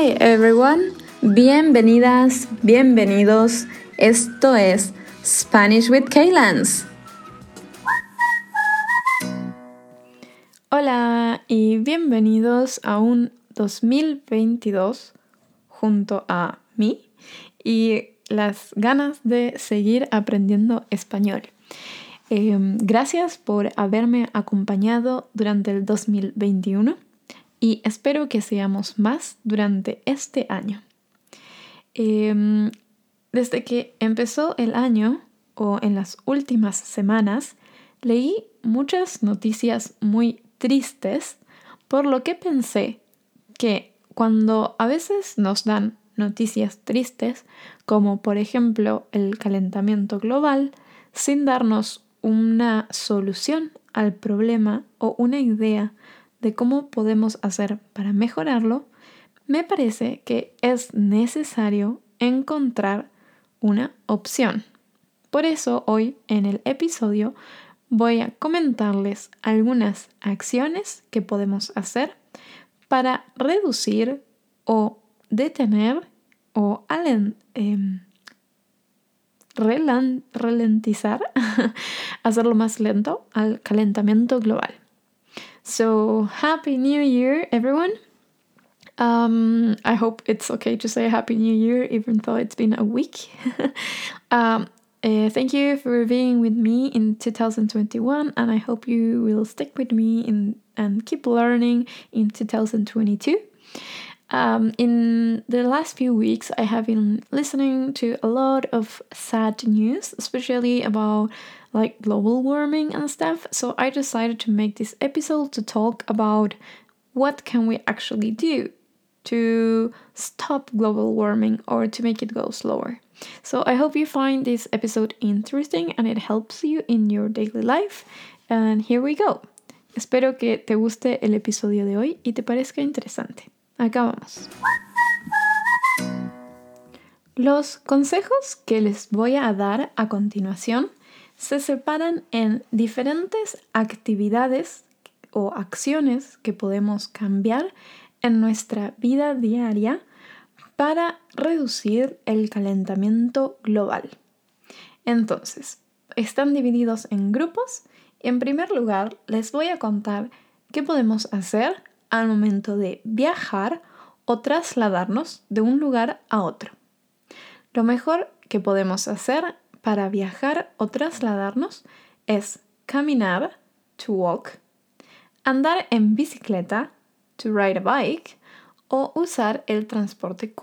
Hi everyone, bienvenidas, bienvenidos. Esto es Spanish with Kaylans. Hola y bienvenidos a un 2022 junto a mí y las ganas de seguir aprendiendo español. Em, gracias por haberme acompañado durante el 2021 y espero que seamos más durante este año. Em, desde que empezó el año o en las últimas semanas, leí muchas noticias muy tristes, por lo que pensé que cuando a veces nos dan noticias tristes, como por ejemplo el calentamiento global, sin darnos una solución al problema o una idea de cómo podemos hacer para mejorarlo, me parece que es necesario encontrar una opción. Por eso hoy en el episodio voy a comentarles algunas acciones que podemos hacer para reducir o detener o em, ralentizar, hacerlo más lento al calentamiento global. So, Happy New Year, everyone! Um, I hope it's okay to say Happy New Year, even though it's been a week. um, uh, thank you for being with me in 2021, and I hope you will stick with me in, and keep learning in 2022. Um, in the last few weeks, I have been listening to a lot of sad news, especially about like global warming and stuff. So I decided to make this episode to talk about what can we actually do to stop global warming or to make it go slower. So I hope you find this episode interesting and it helps you in your daily life. And here we go. Espero que te guste el episodio de hoy y te parezca interesante. Acá vamos. Los consejos que les voy a dar a continuación se separan en diferentes actividades o acciones que podemos cambiar en nuestra vida diaria para reducir el calentamiento global. Entonces, están divididos en grupos. En primer lugar, les voy a contar qué podemos hacer al momento de viajar o trasladarnos de un lugar a otro. Lo mejor que podemos hacer para viajar o trasladarnos es caminar, to walk, andar en bicicleta, to ride a bike, o usar el transporte,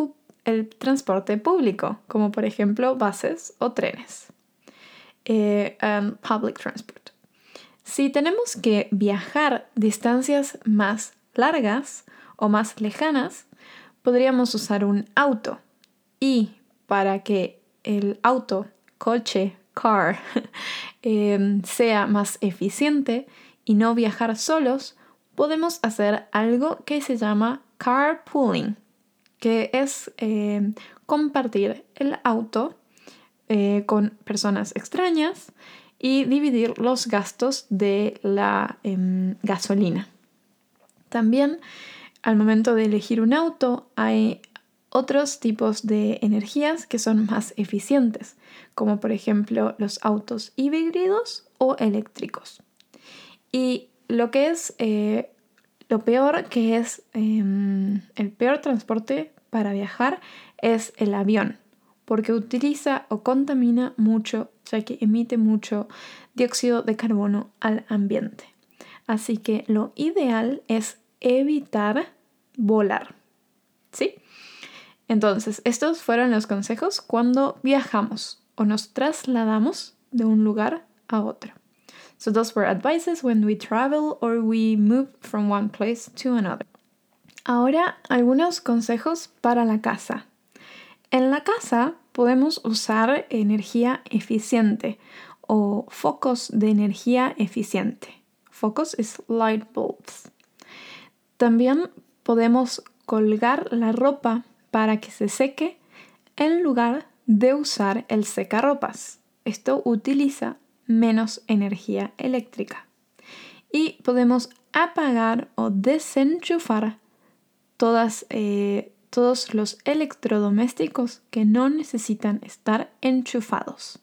el transporte público, como por ejemplo buses o trenes. Eh, public transport. Si tenemos que viajar distancias más largas o más lejanas, podríamos usar un auto. Y para que el auto, coche, car, em, sea más eficiente y no viajar solos, podemos hacer algo que se llama carpooling, que es em, compartir el auto eh, con personas extrañas y dividir los gastos de la em, gasolina. También al momento de elegir un auto hay otros tipos de energías que son más eficientes, como por ejemplo los autos híbridos o eléctricos. Y lo que es eh, lo peor que es em, el peor transporte para viajar es el avión, porque utiliza o contamina mucho, ya que emite mucho dióxido de carbono al ambiente. Así que lo ideal es evitar volar. ¿Sí? Entonces, estos fueron los consejos cuando viajamos o nos trasladamos de un lugar a otro. So those were advices when we travel or we move from one place to another. Ahora, algunos consejos para la casa. En la casa podemos usar energía eficiente o focos de energía eficiente. Focos es light bulbs. También podemos colgar la ropa para que se seque en lugar de usar el secarropas. Esto utiliza menos energía eléctrica. Y podemos apagar o desenchufar todas, eh, todos los electrodomésticos que no necesitan estar enchufados.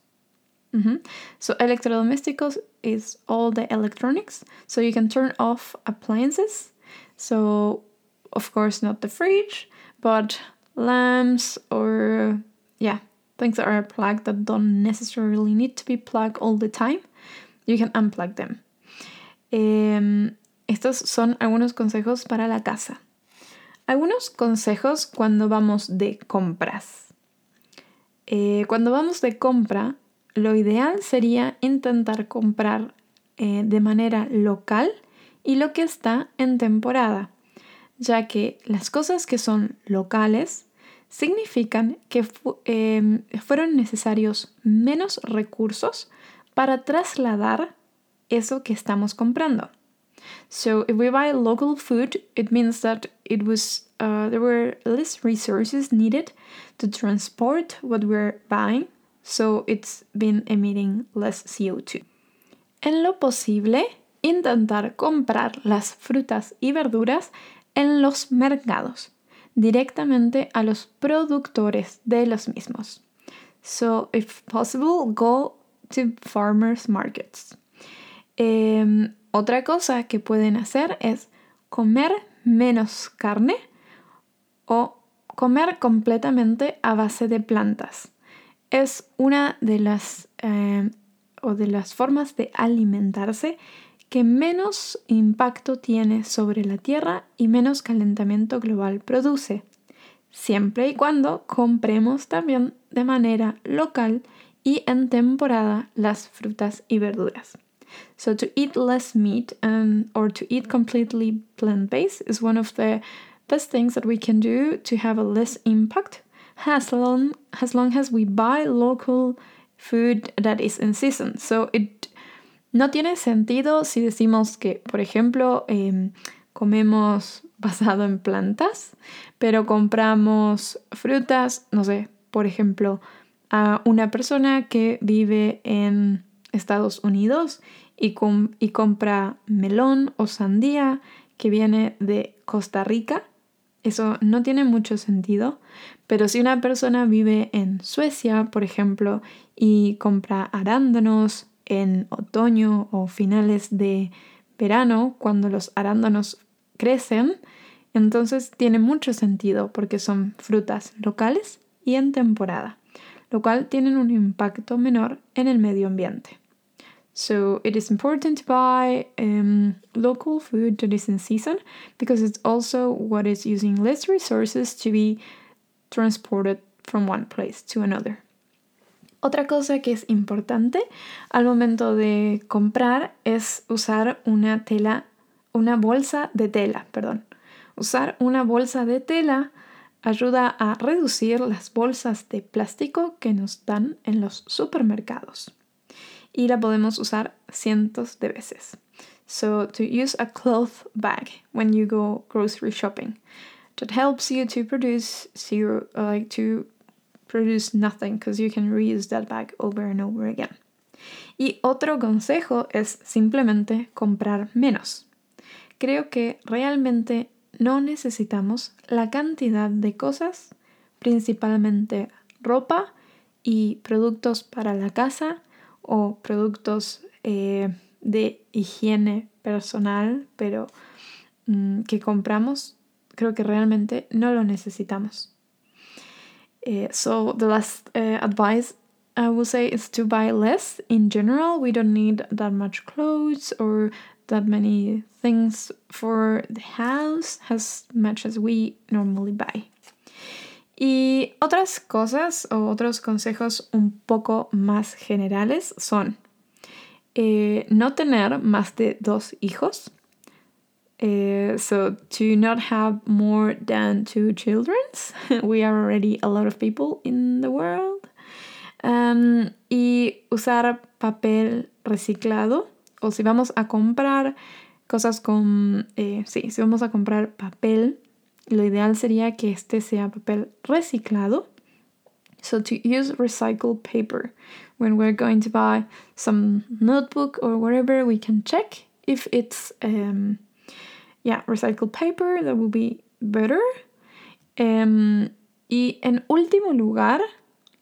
So electrodomésticos is all the electronics. So you can turn off appliances. So of course not the fridge, but lamps or yeah, things that are plugged that don't necessarily need to be plugged all the time. You can unplug them. Um, estos son algunos consejos para la casa. Algunos consejos cuando vamos de compras. Eh, cuando vamos de compra, lo ideal sería intentar comprar eh, de manera local y lo que está en temporada, ya que las cosas que son locales significan que em, fueron necesarios menos recursos para trasladar eso que estamos comprando. So if we buy local food, it means that it was uh, there were less resources needed to transport what we're buying, so it's been emitting less CO2. En lo posible, intentar comprar las frutas y verduras en los mercados, directamente a los productores de los mismos. So, if possible, go to farmers markets. Eh, otra cosa que pueden hacer es comer menos carne o comer completamente a base de plantas. Es una de las, eh, o de las formas de alimentarse que menos impacto tiene sobre la Tierra y menos calentamiento global produce, siempre y cuando compremos también de manera local y en temporada las frutas y verduras. So to eat less meat and or to eat completely plant-based is one of the best things that we can do to have a less impact as long as we buy local food that is in season. So it no tiene sentido si decimos que, por ejemplo, eh, comemos basado en plantas, pero compramos frutas, no sé, por ejemplo, a una persona que vive en Estados Unidos y, compra melón o sandía que viene de Costa Rica. Eso no tiene mucho sentido, pero si una persona vive en Suecia, por ejemplo, y compra arándanos en otoño o finales de verano, cuando los arándanos crecen, entonces tiene mucho sentido porque son frutas locales y en temporada, lo cual tienen un impacto menor en el medio ambiente. So it is important to buy um, local food that is in season because it's also what is using less resources to be transported from one place to another. Otra cosa que es importante al momento de comprar es usar una tela, una bolsa de tela, perdón. Usar una bolsa de tela ayuda a reducir las bolsas de plástico que nos dan en los supermercados. y la podemos usar cientos de veces. So to use a cloth bag when you go grocery shopping, that helps you to produce zero, like to produce nothing because you can reuse that bag over and over again. Y otro consejo es simplemente comprar menos. Creo que realmente no necesitamos la cantidad de cosas, principalmente ropa y productos para la casa o productos eh, de higiene personal, pero mm, que compramos, creo que realmente no lo necesitamos. Uh, so the last uh, advice I would say is to buy less in general. We don't need that much clothes or that many things for the house as much as we normally buy. Y otras cosas o otros consejos un poco más generales son eh, no tener más de dos hijos. Eh, so to not have more than two children. We are already a lot of people in the world. Um, y usar papel reciclado. O si vamos a comprar cosas con... Eh, sí, si vamos a comprar papel lo ideal sería que este sea papel reciclado. So to use recycled paper. When we're going to buy some notebook or whatever, we can check if it's um, yeah, recycled paper. That will be better. Em, y en último lugar,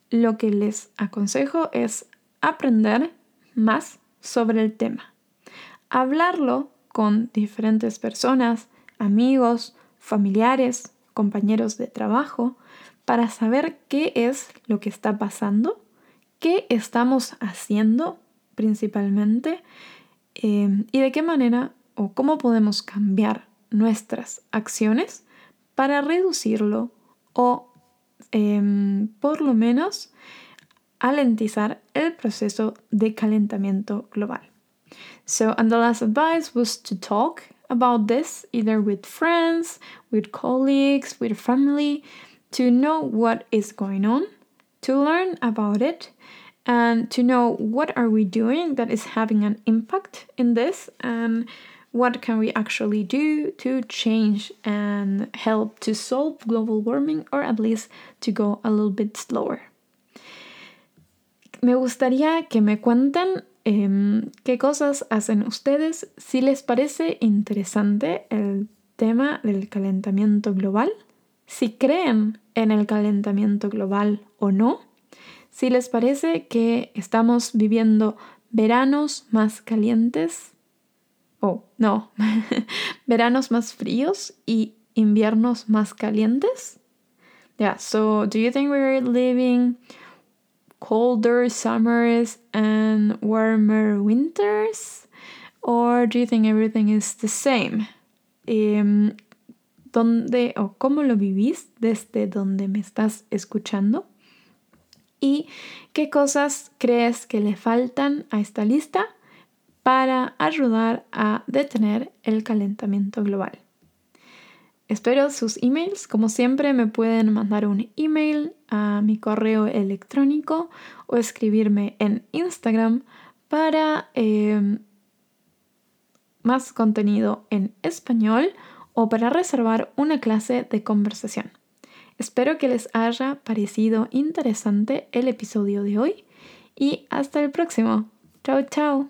lo que les aconsejo es aprender más sobre el tema. Hablarlo con diferentes personas, amigos, familiares, compañeros de trabajo, para saber qué es lo que está pasando, qué estamos haciendo principalmente em, y de qué manera o cómo podemos cambiar nuestras acciones para reducirlo o em, por lo menos alentizar el proceso de calentamiento global. So, and the last advice was to talk about this either with friends, with colleagues, with family, to know what is going on, to learn about it, and to know what are we doing that is having an impact in this and what can we actually do to change and help to solve global warming or at least to go a little bit slower. Me gustaría que me cuenten eh, qué cosas hacen ustedes si les parece interesante el tema del calentamiento global, si creen en el calentamiento global o no, si les parece que estamos viviendo veranos más calientes oh, no, veranos más fríos y inviernos más calientes. Yeah, so do you think we're living colder summers and warmer winters? Or do you think everything is the same? Um, ¿Dónde o cómo lo vivís desde donde me estás escuchando? ¿Y qué cosas crees que le faltan a esta lista para ayudar a detener el calentamiento global. Espero sus emails. Como siempre, me pueden mandar un email a mi correo electrónico o escribirme en Instagram para em, más contenido en español o para reservar una clase de conversación. Espero que les haya parecido interesante el episodio de hoy y hasta el próximo. Chao, chao.